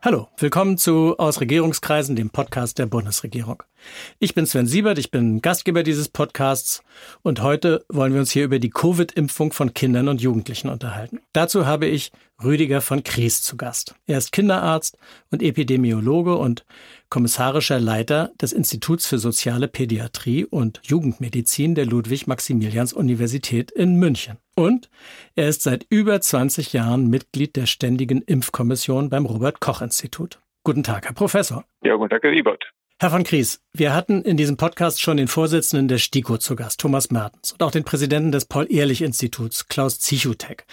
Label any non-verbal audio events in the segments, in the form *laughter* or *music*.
Hallo, willkommen zu Aus Regierungskreisen, dem Podcast der Bundesregierung. Ich bin Sven Siebert, ich bin Gastgeber dieses Podcasts und heute wollen wir uns hier über die Covid-Impfung von Kindern und Jugendlichen unterhalten. Dazu habe ich Rüdiger von Kries zu Gast. Er ist Kinderarzt und Epidemiologe und kommissarischer Leiter des Instituts für soziale Pädiatrie und Jugendmedizin der Ludwig-Maximilians-Universität in München. Und er ist seit über 20 Jahren Mitglied der Ständigen Impfkommission beim Robert Koch Institut. Guten Tag, Herr Professor. Ja, guten Tag, Herr Siebert. Herr von Kries, wir hatten in diesem Podcast schon den Vorsitzenden der STIKO zu Gast, Thomas Mertens, und auch den Präsidenten des Paul-Ehrlich-Instituts, Klaus Zichutek.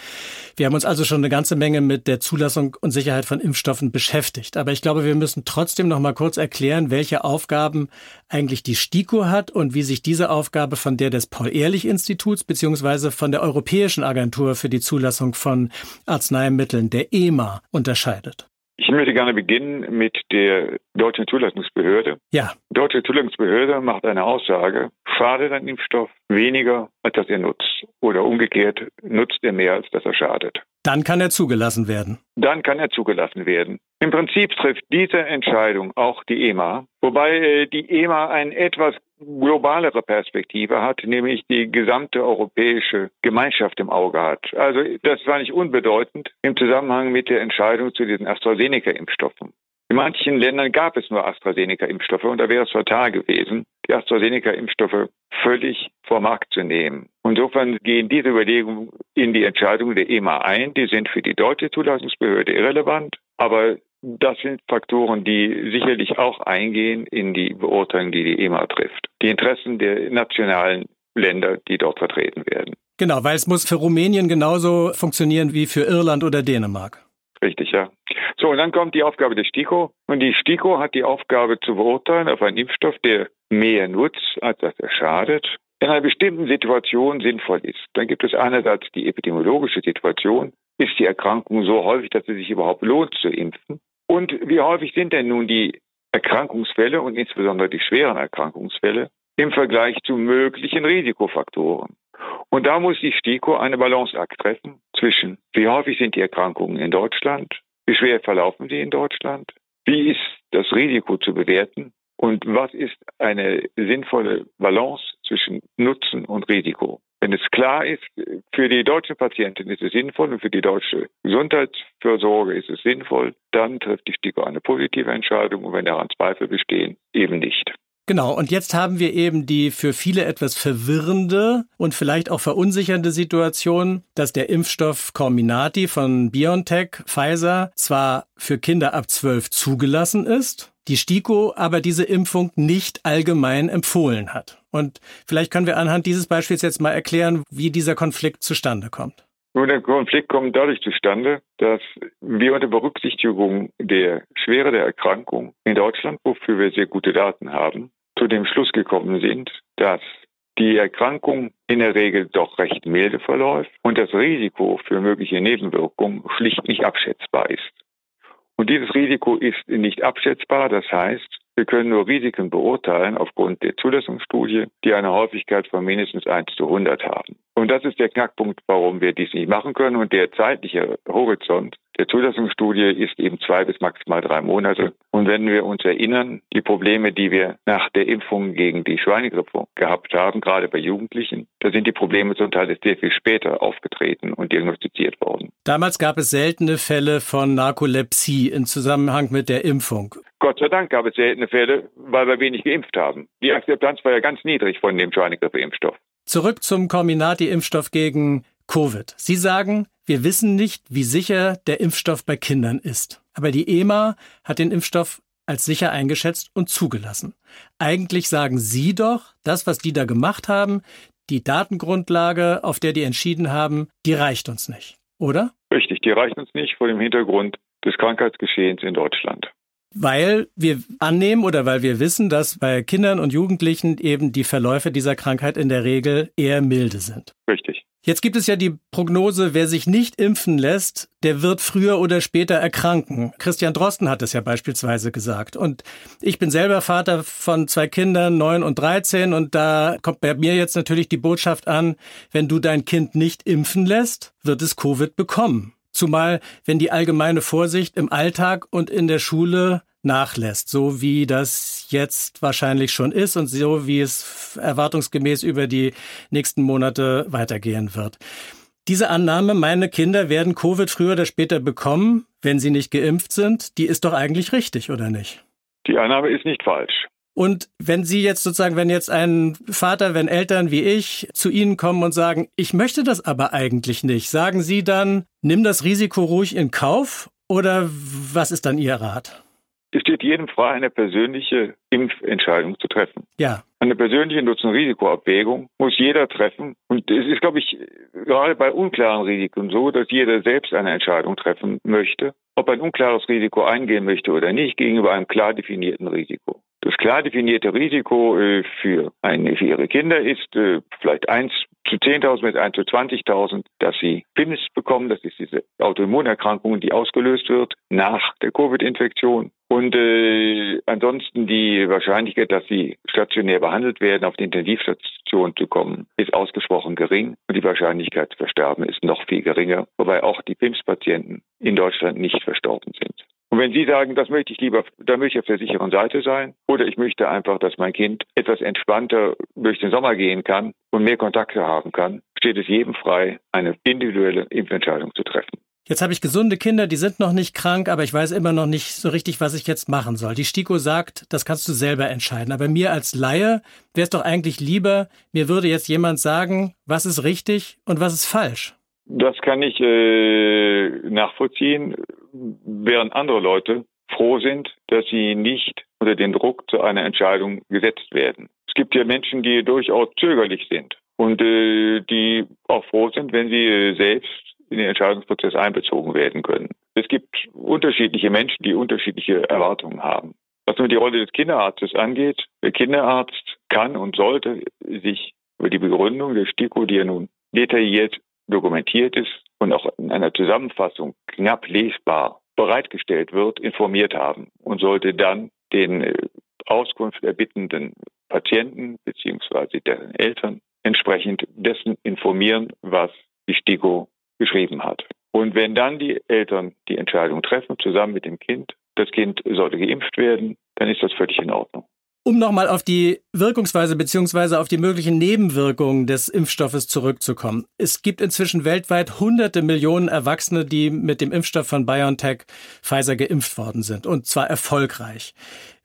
Wir haben uns also schon eine ganze Menge mit der Zulassung und Sicherheit von Impfstoffen beschäftigt. Aber ich glaube, wir müssen trotzdem noch mal kurz erklären, welche Aufgaben eigentlich die STIKO hat und wie sich diese Aufgabe von der des Paul-Ehrlich-Instituts beziehungsweise von der Europäischen Agentur für die Zulassung von Arzneimitteln, der EMA, unterscheidet. Ich möchte gerne beginnen mit der deutschen Zulassungsbehörde. Ja. Die deutsche Zulassungsbehörde macht eine Aussage, schadet ein Impfstoff weniger, als dass er nutzt. Oder umgekehrt, nutzt er mehr, als dass er schadet. Dann kann er zugelassen werden. Dann kann er zugelassen werden. Im Prinzip trifft diese Entscheidung auch die EMA, wobei äh, die EMA eine etwas globalere Perspektive hat, nämlich die gesamte europäische Gemeinschaft im Auge hat. Also das war nicht unbedeutend im Zusammenhang mit der Entscheidung zu diesen AstraZeneca-Impfstoffen. In manchen Ländern gab es nur AstraZeneca-Impfstoffe und da wäre es fatal gewesen, die AstraZeneca-Impfstoffe völlig vor Markt zu nehmen. Insofern gehen diese Überlegungen in die Entscheidung der EMA ein. Die sind für die deutsche Zulassungsbehörde irrelevant, aber das sind Faktoren, die sicherlich auch eingehen in die Beurteilung, die die EMA trifft. Die Interessen der nationalen Länder, die dort vertreten werden. Genau, weil es muss für Rumänien genauso funktionieren wie für Irland oder Dänemark. Richtig, ja. So, und dann kommt die Aufgabe der STIKO. Und die STIKO hat die Aufgabe zu beurteilen, ob ein Impfstoff, der mehr nutzt, als dass er schadet, in einer bestimmten Situation sinnvoll ist. Dann gibt es einerseits die epidemiologische Situation. Ist die Erkrankung so häufig, dass es sich überhaupt lohnt zu impfen? Und wie häufig sind denn nun die Erkrankungsfälle und insbesondere die schweren Erkrankungsfälle im Vergleich zu möglichen Risikofaktoren? Und da muss die STIKO eine Balanceakt treffen zwischen, wie häufig sind die Erkrankungen in Deutschland, wie schwer verlaufen sie in Deutschland, wie ist das Risiko zu bewerten und was ist eine sinnvolle Balance zwischen Nutzen und Risiko. Wenn es klar ist, für die deutschen Patienten ist es sinnvoll und für die deutsche Gesundheitsfürsorge ist es sinnvoll, dann trifft die STIKO eine positive Entscheidung und wenn daran Zweifel bestehen, eben nicht. Genau, und jetzt haben wir eben die für viele etwas verwirrende und vielleicht auch verunsichernde Situation, dass der Impfstoff Comirnaty von BioNTech, Pfizer, zwar für Kinder ab 12 zugelassen ist, die STIKO aber diese Impfung nicht allgemein empfohlen hat. Und vielleicht können wir anhand dieses Beispiels jetzt mal erklären, wie dieser Konflikt zustande kommt. Nun, der Konflikt kommt dadurch zustande, dass wir unter Berücksichtigung der Schwere der Erkrankung in Deutschland, wofür wir sehr gute Daten haben, zu dem Schluss gekommen sind, dass die Erkrankung in der Regel doch recht milde verläuft und das Risiko für mögliche Nebenwirkungen schlicht nicht abschätzbar ist. Und dieses Risiko ist nicht abschätzbar. Das heißt, wir können nur Risiken beurteilen aufgrund der Zulassungsstudie, die eine Häufigkeit von mindestens 1 zu 100 haben. Und das ist der Knackpunkt, warum wir dies nicht machen können. Und der zeitliche Horizont der Zulassungsstudie ist eben zwei bis maximal drei Monate. Und wenn wir uns erinnern, die Probleme, die wir nach der Impfung gegen die Schweinegrippe gehabt haben, gerade bei Jugendlichen, da sind die Probleme zum Teil sehr viel später aufgetreten und diagnostiziert worden. Damals gab es seltene Fälle von Narkolepsie im Zusammenhang mit der Impfung. Gott sei Dank gab es seltene Fälle, weil wir wenig geimpft haben. Die Akzeptanz war ja ganz niedrig von dem Schweinegrippe-Impfstoff. Zurück zum Comirnaty-Impfstoff gegen Covid. Sie sagen, wir wissen nicht, wie sicher der Impfstoff bei Kindern ist. Aber die EMA hat den Impfstoff als sicher eingeschätzt und zugelassen. Eigentlich sagen Sie doch, das, was die da gemacht haben, die Datengrundlage, auf der die entschieden haben, die reicht uns nicht, oder? Richtig, die reicht uns nicht vor dem Hintergrund des Krankheitsgeschehens in Deutschland weil wir annehmen oder weil wir wissen, dass bei Kindern und Jugendlichen eben die Verläufe dieser Krankheit in der Regel eher milde sind. Richtig. Jetzt gibt es ja die Prognose, wer sich nicht impfen lässt, der wird früher oder später erkranken. Christian Drosten hat es ja beispielsweise gesagt. Und ich bin selber Vater von zwei Kindern, neun und dreizehn, und da kommt bei mir jetzt natürlich die Botschaft an, wenn du dein Kind nicht impfen lässt, wird es Covid bekommen. Zumal, wenn die allgemeine Vorsicht im Alltag und in der Schule nachlässt, so wie das jetzt wahrscheinlich schon ist und so wie es erwartungsgemäß über die nächsten Monate weitergehen wird. Diese Annahme, meine Kinder werden Covid früher oder später bekommen, wenn sie nicht geimpft sind, die ist doch eigentlich richtig, oder nicht? Die Annahme ist nicht falsch. Und wenn Sie jetzt sozusagen, wenn jetzt ein Vater, wenn Eltern wie ich zu Ihnen kommen und sagen, ich möchte das aber eigentlich nicht, sagen Sie dann, nimm das Risiko ruhig in Kauf oder was ist dann Ihr Rat? Es steht jedem frei, eine persönliche Impfentscheidung zu treffen. Ja. Eine persönliche Nutzen-Risikoabwägung muss jeder treffen. Und es ist, glaube ich, gerade bei unklaren Risiken so, dass jeder selbst eine Entscheidung treffen möchte, ob ein unklares Risiko eingehen möchte oder nicht gegenüber einem klar definierten Risiko. Das klar definierte Risiko äh, für, eine, für ihre Kinder ist äh, vielleicht eins zu 10.000 bis 1 zu 20.000, dass sie PIMS bekommen. Das ist diese Autoimmunerkrankung, die ausgelöst wird nach der Covid-Infektion. Und äh, ansonsten die Wahrscheinlichkeit, dass sie stationär behandelt werden, auf die Intensivstation zu kommen, ist ausgesprochen gering. Und die Wahrscheinlichkeit zu versterben ist noch viel geringer, wobei auch die PIMS-Patienten in Deutschland nicht verstorben sind. Und wenn Sie sagen, das möchte ich lieber, da möchte ich auf der sicheren Seite sein, oder ich möchte einfach, dass mein Kind etwas entspannter durch den Sommer gehen kann und mehr Kontakte haben kann, steht es jedem frei, eine individuelle Impfentscheidung zu treffen. Jetzt habe ich gesunde Kinder, die sind noch nicht krank, aber ich weiß immer noch nicht so richtig, was ich jetzt machen soll. Die STIKO sagt, das kannst du selber entscheiden. Aber mir als Laie wäre es doch eigentlich lieber, mir würde jetzt jemand sagen, was ist richtig und was ist falsch. Das kann ich äh, nachvollziehen, während andere Leute froh sind, dass sie nicht unter den Druck zu einer Entscheidung gesetzt werden. Es gibt ja Menschen, die durchaus zögerlich sind und äh, die auch froh sind, wenn sie äh, selbst in den Entscheidungsprozess einbezogen werden können. Es gibt unterschiedliche Menschen, die unterschiedliche Erwartungen haben. Was nun die Rolle des Kinderarztes angeht, der Kinderarzt kann und sollte sich über die Begründung der STIKO, die ja nun detailliert dokumentiert ist und auch in einer Zusammenfassung knapp lesbar bereitgestellt wird, informiert haben und sollte dann den äh, Auskunft erbittenden Patienten beziehungsweise deren Eltern entsprechend dessen informieren, was die STIKO geschrieben hat. Und wenn dann die Eltern die Entscheidung treffen, zusammen mit dem Kind, das Kind sollte geimpft werden, dann ist das völlig in Ordnung. Um nochmal auf die Wirkungsweise beziehungsweise auf die möglichen Nebenwirkungen des Impfstoffes zurückzukommen. Es gibt inzwischen weltweit hunderte Millionen Erwachsene, die mit dem Impfstoff von BioNTech Pfizer geimpft worden sind und zwar erfolgreich.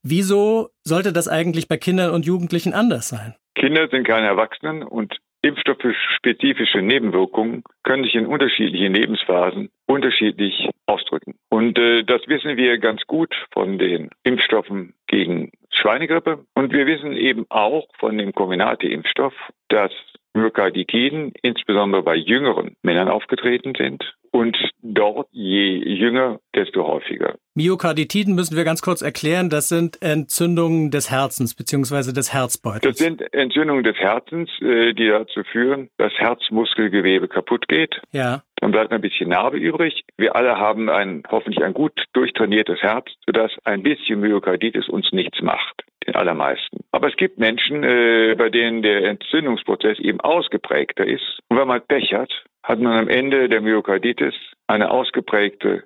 Wieso sollte das eigentlich bei Kindern und Jugendlichen anders sein? Kinder sind keine Erwachsenen und Impfstoffspezifische Nebenwirkungen können sich in unterschiedlichen Lebensphasen unterschiedlich ausdrücken. Und äh, das wissen wir ganz gut von den Impfstoffen gegen Schweinegrippe. Und wir wissen eben auch von dem Comirnaty-Impfstoff, dass Myokarditiden insbesondere bei jüngeren Männern aufgetreten sind und dort je jünger, desto häufiger. Myokarditiden müssen wir ganz kurz erklären. Das sind Entzündungen des Herzens bzw. des Herzbeutels. Das sind Entzündungen des Herzens, äh, die dazu führen, dass Herzmuskelgewebe kaputt geht. Ja. Dann bleibt ein bisschen Narbe übrig. Wir alle haben ein hoffentlich ein gut durchtrainiertes Herz, sodass ein bisschen Myokarditis uns nichts macht. Den allermeisten. Aber es gibt Menschen, äh, bei denen der Entzündungsprozess eben ausgeprägter ist. Und wenn man Pech hat, hat man am Ende der Myokarditis eine ausgeprägte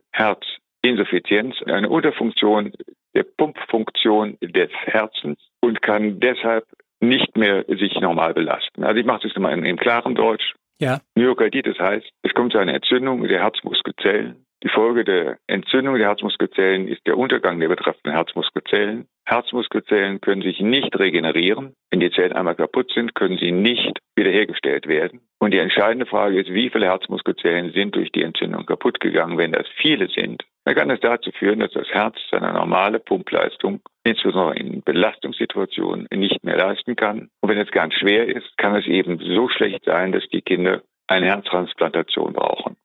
Herzinsuffizienz, eine Unterfunktion der Pumpfunktion des Herzens und kann deshalb nicht mehr sich normal belasten. Also ich mache das immer in, in klarem Deutsch. Ja. Myokarditis heißt, es kommt zu einer Entzündung der Herzmuskelzellen. Die Folge der Entzündung der Herzmuskelzellen ist der Untergang der betreffenden Herzmuskelzellen. Herzmuskelzellen können sich nicht regenerieren. Wenn die Zellen einmal kaputt sind, können sie nicht wiederhergestellt werden. Und die entscheidende Frage ist, wie viele Herzmuskelzellen sind durch die Entzündung kaputt gegangen? Wenn das viele sind, dann kann es dazu führen, dass das Herz seine normale Pumpleistung, insbesondere in Belastungssituationen, nicht mehr leisten kann. Und wenn es ganz schwer ist, kann es eben so schlecht sein, dass die Kinder eine Herztransplantation brauchen.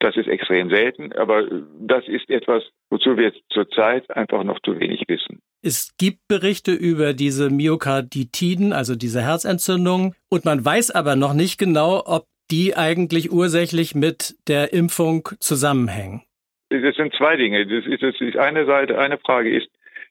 Das ist extrem selten, aber das ist etwas, wozu wir zurzeit einfach noch zu wenig wissen. Es gibt Berichte über diese Myokarditiden, also diese Herzentzündung, und man weiß aber noch nicht genau, ob die eigentlich ursächlich mit der Impfung zusammenhängen? Das sind zwei Dinge. Das ist, das ist eine Seite, eine Frage ist,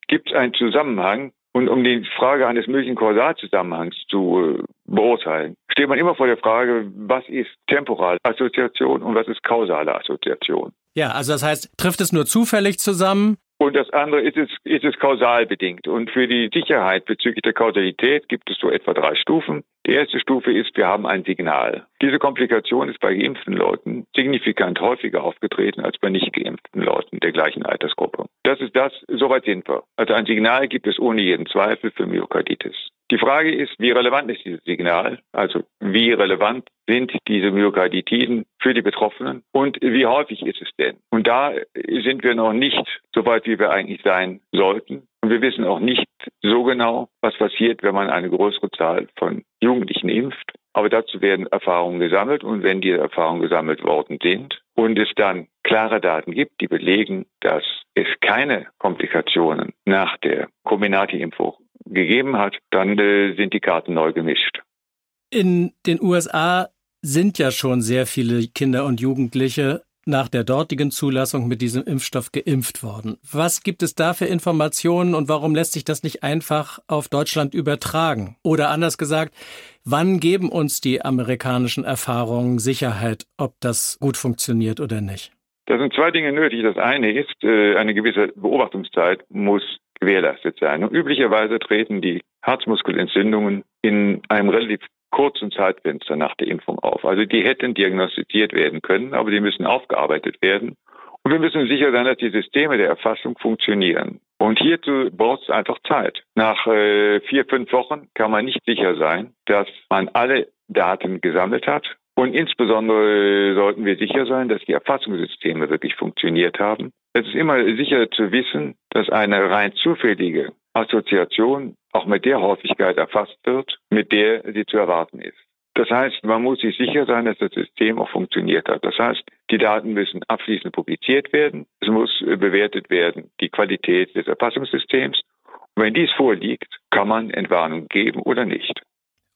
gibt es einen Zusammenhang? Und um die Frage eines möglichen Kausalzusammenhangs zu äh, beurteilen, steht man immer vor der Frage, was ist temporale Assoziation und was ist kausale Assoziation. Ja, also das heißt, trifft es nur zufällig zusammen und das andere ist es, ist es kausal bedingt. Und für die Sicherheit bezüglich der Kausalität gibt es so etwa drei Stufen. Die erste Stufe ist, wir haben ein Signal. Diese Komplikation ist bei geimpften Leuten signifikant häufiger aufgetreten als bei nicht geimpften Leuten der gleichen Altersgruppe. Das ist das, soweit sind wir. Also ein Signal gibt es ohne jeden Zweifel für Myokarditis. Die Frage ist, wie relevant ist dieses Signal? Also wie relevant sind diese Myokarditiden für die Betroffenen und wie häufig ist es denn? Und da sind wir noch nicht so weit, wie wir eigentlich sein sollten. Und wir wissen auch nicht so genau, was passiert, wenn man eine größere Zahl von Jugendlichen impft. Aber dazu werden Erfahrungen gesammelt und wenn diese Erfahrungen gesammelt worden sind und es dann klare Daten gibt, die belegen, dass es keine Komplikationen nach der Comirnaty-Impfung gegeben hat, dann äh, sind die Karten neu gemischt. In den USA sind ja schon sehr viele Kinder und Jugendliche nach der dortigen Zulassung mit diesem Impfstoff geimpft worden. Was gibt es da für Informationen und warum lässt sich das nicht einfach auf Deutschland übertragen? Oder anders gesagt, wann geben uns die amerikanischen Erfahrungen Sicherheit, ob das gut funktioniert oder nicht? Da sind zwei Dinge nötig. Das eine ist, äh, eine gewisse Beobachtungszeit muss gewährleistet sein. Und üblicherweise treten die Herzmuskelentzündungen in einem relativ kurzen Zeitfenster nach der Impfung auf. Also die hätten diagnostiziert werden können, aber die müssen aufgearbeitet werden. Und wir müssen sicher sein, dass die Systeme der Erfassung funktionieren. Und hierzu braucht es einfach Zeit. Nach äh, vier, fünf Wochen kann man nicht sicher sein, dass man alle Daten gesammelt hat. Und insbesondere sollten wir sicher sein, dass die Erfassungssysteme wirklich funktioniert haben. Es ist immer sicher zu wissen, dass eine rein zufällige Assoziation auch mit der Häufigkeit erfasst wird, mit der sie zu erwarten ist. Das heißt, man muss sich sicher sein, dass das System auch funktioniert hat. Das heißt, die Daten müssen abschließend publiziert werden. Es muss bewertet werden, die Qualität des Erfassungssystems. Und wenn dies vorliegt, kann man Entwarnung geben oder nicht.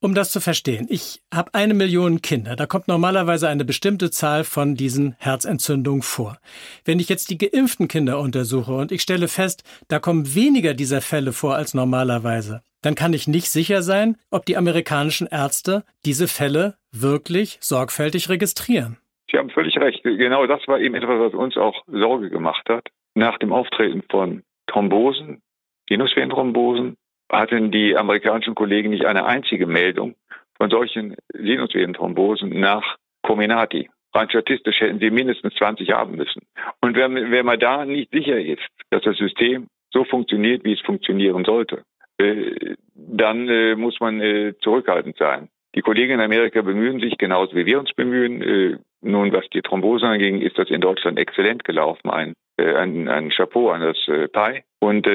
Um das zu verstehen, ich habe eine Million Kinder. Da kommt normalerweise eine bestimmte Zahl von diesen Herzentzündungen vor. Wenn ich jetzt die geimpften Kinder untersuche und ich stelle fest, da kommen weniger dieser Fälle vor als normalerweise, dann kann ich nicht sicher sein, ob die amerikanischen Ärzte diese Fälle wirklich sorgfältig registrieren. Sie haben völlig recht. Genau das war eben etwas, was uns auch Sorge gemacht hat. Nach dem Auftreten von Thrombosen, Venusvenenthrombosen, hatten die amerikanischen Kollegen nicht eine einzige Meldung von solchen Sinusvenenthrombosen nach Comirnaty. Rein statistisch hätten sie mindestens 20 haben müssen. Und wenn, wenn man da nicht sicher ist, dass das System so funktioniert, wie es funktionieren sollte, äh, dann äh, muss man äh, zurückhaltend sein. Die Kollegen in Amerika bemühen sich genauso wie wir uns bemühen. Äh, nun, was die Thrombose anging, ist das in Deutschland exzellent gelaufen. Ein, äh, ein, ein Chapeau an das äh, PI. Und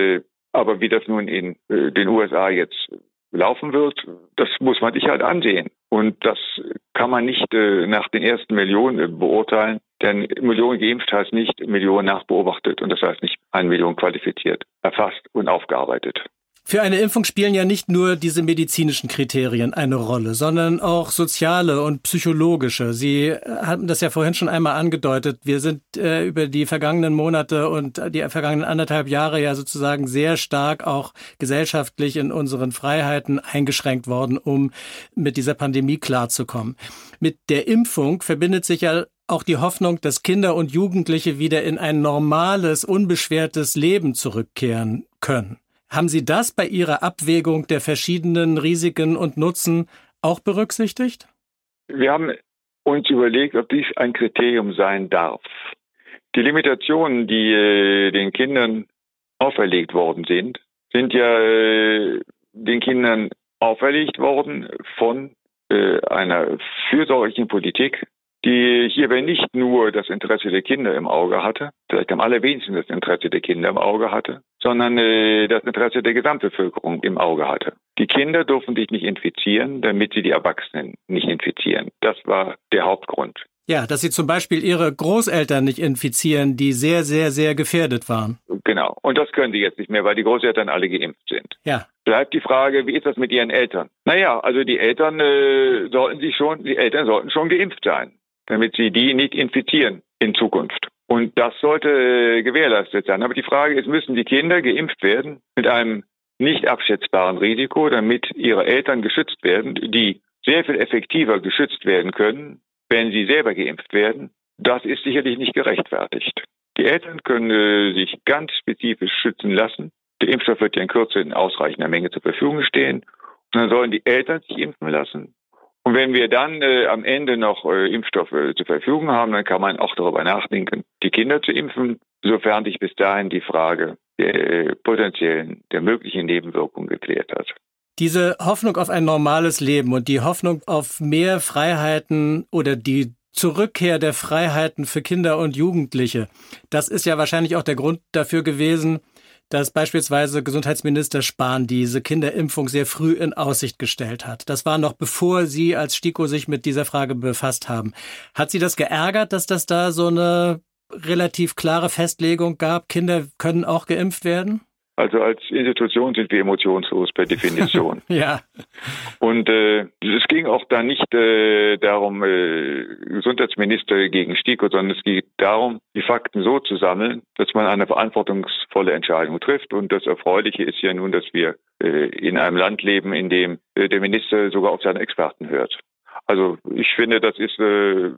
aber wie das nun in äh, den USA jetzt laufen wird, das muss man sich halt ansehen. Und das kann man nicht äh, nach den ersten Millionen äh, beurteilen, denn Millionen geimpft heißt nicht Millionen nachbeobachtet und das heißt nicht eine Million qualifiziert, erfasst und aufgearbeitet. Für eine Impfung spielen ja nicht nur diese medizinischen Kriterien eine Rolle, sondern auch soziale und psychologische. Sie hatten das ja vorhin schon einmal angedeutet. Wir sind äh, über die vergangenen Monate und die vergangenen anderthalb Jahre ja sozusagen sehr stark auch gesellschaftlich in unseren Freiheiten eingeschränkt worden, um mit dieser Pandemie klarzukommen. Mit der Impfung verbindet sich ja auch die Hoffnung, dass Kinder und Jugendliche wieder in ein normales, unbeschwertes Leben zurückkehren können. Haben Sie das bei Ihrer Abwägung der verschiedenen Risiken und Nutzen auch berücksichtigt? Wir haben uns überlegt, ob dies ein Kriterium sein darf. Die Limitationen, die äh, den Kindern auferlegt worden sind, sind ja äh, den Kindern auferlegt worden von äh, einer fürsorglichen Politik die hierbei nicht nur das Interesse der Kinder im Auge hatte, vielleicht am allerwenigsten das Interesse der Kinder im Auge hatte, sondern äh, das Interesse der Gesamtbevölkerung im Auge hatte. Die Kinder durften sich nicht infizieren, damit sie die Erwachsenen nicht infizieren. Das war der Hauptgrund. Ja, dass sie zum Beispiel ihre Großeltern nicht infizieren, die sehr, sehr, sehr gefährdet waren. Genau. Und das können sie jetzt nicht mehr, weil die Großeltern alle geimpft sind. Ja. bleibt die Frage, wie ist das mit ihren Eltern? Naja, also die Eltern äh, sollten sich schon, die Eltern sollten schon geimpft sein, damit sie die nicht infizieren in Zukunft. Und das sollte äh, gewährleistet sein. Aber die Frage ist, müssen die Kinder geimpft werden mit einem nicht abschätzbaren Risiko, damit ihre Eltern geschützt werden, die sehr viel effektiver geschützt werden können, wenn sie selber geimpft werden? Das ist sicherlich nicht gerechtfertigt. Die Eltern können äh, sich ganz spezifisch schützen lassen. Der Impfstoff wird ja in Kürze in ausreichender Menge zur Verfügung stehen. Und dann sollen die Eltern sich impfen lassen. Und wenn wir dann äh, am Ende noch äh, Impfstoffe zur Verfügung haben, dann kann man auch darüber nachdenken, die Kinder zu impfen, sofern sich bis dahin die Frage der äh, potenziellen, der möglichen Nebenwirkungen geklärt hat. Diese Hoffnung auf ein normales Leben und die Hoffnung auf mehr Freiheiten oder die Zurückkehr der Freiheiten für Kinder und Jugendliche, das ist ja wahrscheinlich auch der Grund dafür gewesen, dass beispielsweise Gesundheitsminister Spahn diese Kinderimpfung sehr früh in Aussicht gestellt hat. Das war noch bevor Sie als STIKO sich mit dieser Frage befasst haben. Hat Sie das geärgert, dass das da so eine relativ klare Festlegung gab, Kinder können auch geimpft werden? Also als Institution sind wir emotionslos per Definition. *laughs* ja. Und äh, es ging auch da nicht äh, darum, äh, Gesundheitsminister gegen STIKO, sondern es geht darum, die Fakten so zu sammeln, dass man eine verantwortungsvolle Entscheidung trifft. Und das Erfreuliche ist ja nun, dass wir äh, in einem Land leben, in dem äh, der Minister sogar auf seine Experten hört. Also ich finde, das ist äh,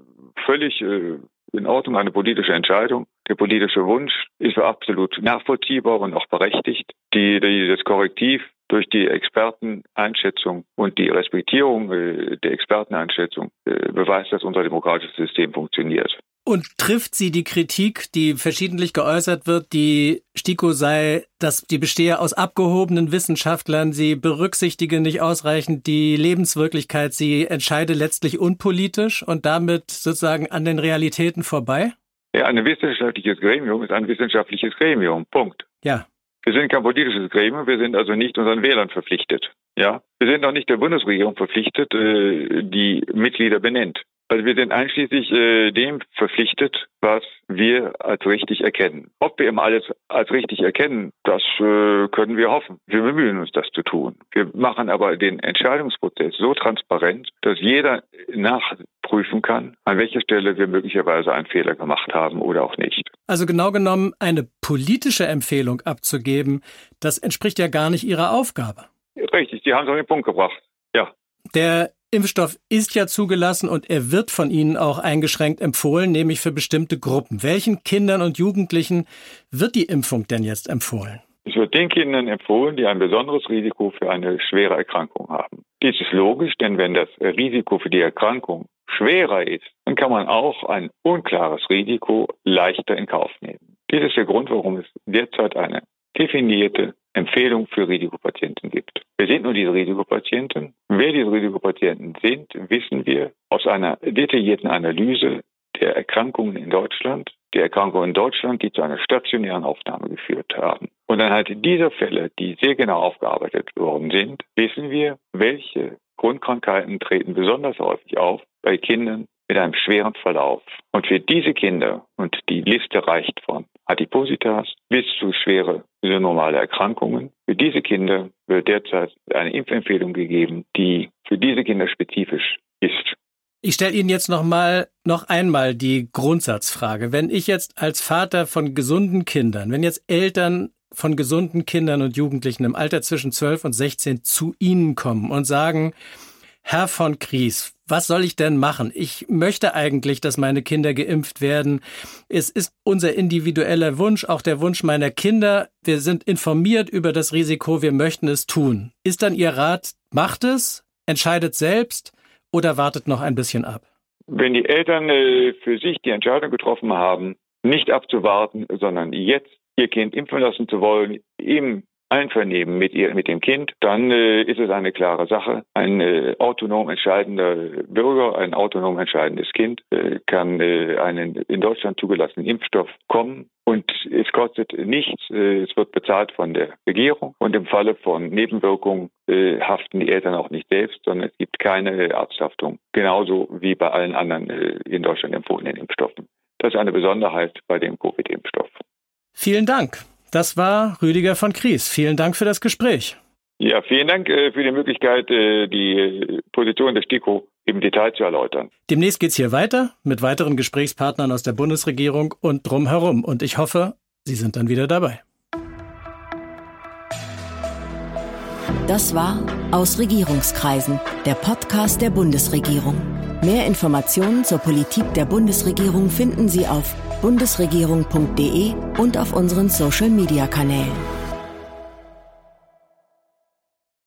völlig äh, in Ordnung, eine politische Entscheidung. Der politische Wunsch ist absolut nachvollziehbar und auch berechtigt. Die, die, das Korrektiv durch die Experteneinschätzung und die Respektierung äh, der Experteneinschätzung äh, beweist, dass unser demokratisches System funktioniert. Und trifft sie die Kritik, die verschiedentlich geäußert wird, die STIKO sei, dass die bestehe aus abgehobenen Wissenschaftlern, sie berücksichtige nicht ausreichend die Lebenswirklichkeit, sie entscheide letztlich unpolitisch und damit sozusagen an den Realitäten vorbei? Ja, ein wissenschaftliches Gremium ist ein wissenschaftliches Gremium. Punkt. Ja. Wir sind kein politisches Gremium, wir sind also nicht unseren Wählern verpflichtet. Ja, wir sind auch nicht der Bundesregierung verpflichtet, äh, die Mitglieder benennt. Also wir sind einschließlich äh, dem verpflichtet, was wir als richtig erkennen. Ob wir immer alles als richtig erkennen, das äh, können wir hoffen. Wir bemühen uns, das zu tun. Wir machen aber den Entscheidungsprozess so transparent, dass jeder nachprüfen kann, an welcher Stelle wir möglicherweise einen Fehler gemacht haben oder auch nicht. Also genau genommen, eine politische Empfehlung abzugeben, das entspricht ja gar nicht Ihrer Aufgabe. Richtig, Sie haben es auf den Punkt gebracht. Ja. Der Impfstoff ist ja zugelassen und er wird von Ihnen auch eingeschränkt empfohlen, nämlich für bestimmte Gruppen. Welchen Kindern und Jugendlichen wird die Impfung denn jetzt empfohlen? Es wird den Kindern empfohlen, die ein besonderes Risiko für eine schwere Erkrankung haben. Dies ist logisch, denn wenn das Risiko für die Erkrankung schwerer ist, dann kann man auch ein unklares Risiko leichter in Kauf nehmen. Dies ist der Grund, warum es derzeit eine definierte Empfehlung für Risikopatienten gibt. Wer sind nun diese Risikopatienten? Wer diese Risikopatienten sind, wissen wir aus einer detaillierten Analyse der Erkrankungen in Deutschland, der Erkrankungen in Deutschland, die zu einer stationären Aufnahme geführt haben. Und anhand dieser Fälle, die sehr genau aufgearbeitet worden sind, wissen wir, welche Grundkrankheiten treten besonders häufig auf bei Kindern mit einem schweren Verlauf. Und für diese Kinder, und die Liste reicht von Adipositas bis zu schwere normale Erkrankungen. Für diese Kinder wird derzeit eine Impfempfehlung gegeben, die für diese Kinder spezifisch ist. Ich stelle Ihnen jetzt noch mal noch einmal die Grundsatzfrage. Wenn ich jetzt als Vater von gesunden Kindern, wenn jetzt Eltern von gesunden Kindern und Jugendlichen im Alter zwischen 12 und 16 zu Ihnen kommen und sagen, Herr von Kries, was soll ich denn machen? Ich möchte eigentlich, dass meine Kinder geimpft werden. Es ist unser individueller Wunsch, auch der Wunsch meiner Kinder. Wir sind informiert über das Risiko, wir möchten es tun. Ist dann Ihr Rat, macht es, entscheidet selbst oder wartet noch ein bisschen ab? Wenn die Eltern äh, für sich die Entscheidung getroffen haben, nicht abzuwarten, sondern jetzt ihr Kind impfen lassen zu wollen, im Einvernehmen mit ihr, mit dem Kind, dann äh, ist es eine klare Sache. Ein äh, autonom entscheidender Bürger, ein autonom entscheidendes Kind äh, kann äh, einen in Deutschland zugelassenen Impfstoff kommen und es kostet nichts. Äh, es wird bezahlt von der Regierung und im Falle von Nebenwirkungen äh, haften die Eltern auch nicht selbst, sondern es gibt keine Arzthaftung, genauso wie bei allen anderen in Deutschland empfohlenen Impfstoffen. Das ist eine Besonderheit bei dem Covid-Impfstoff. Vielen Dank. Das war Rüdiger von Kries. Vielen Dank für das Gespräch. Ja, vielen Dank äh, für die Möglichkeit, äh, die Position der STIKO im Detail zu erläutern. Demnächst geht's hier weiter mit weiteren Gesprächspartnern aus der Bundesregierung und drumherum. Und ich hoffe, Sie sind dann wieder dabei. Das war Aus Regierungskreisen, der Podcast der Bundesregierung. Mehr Informationen zur Politik der Bundesregierung finden Sie auf bundesregierung.de und auf unseren Social-Media-Kanälen.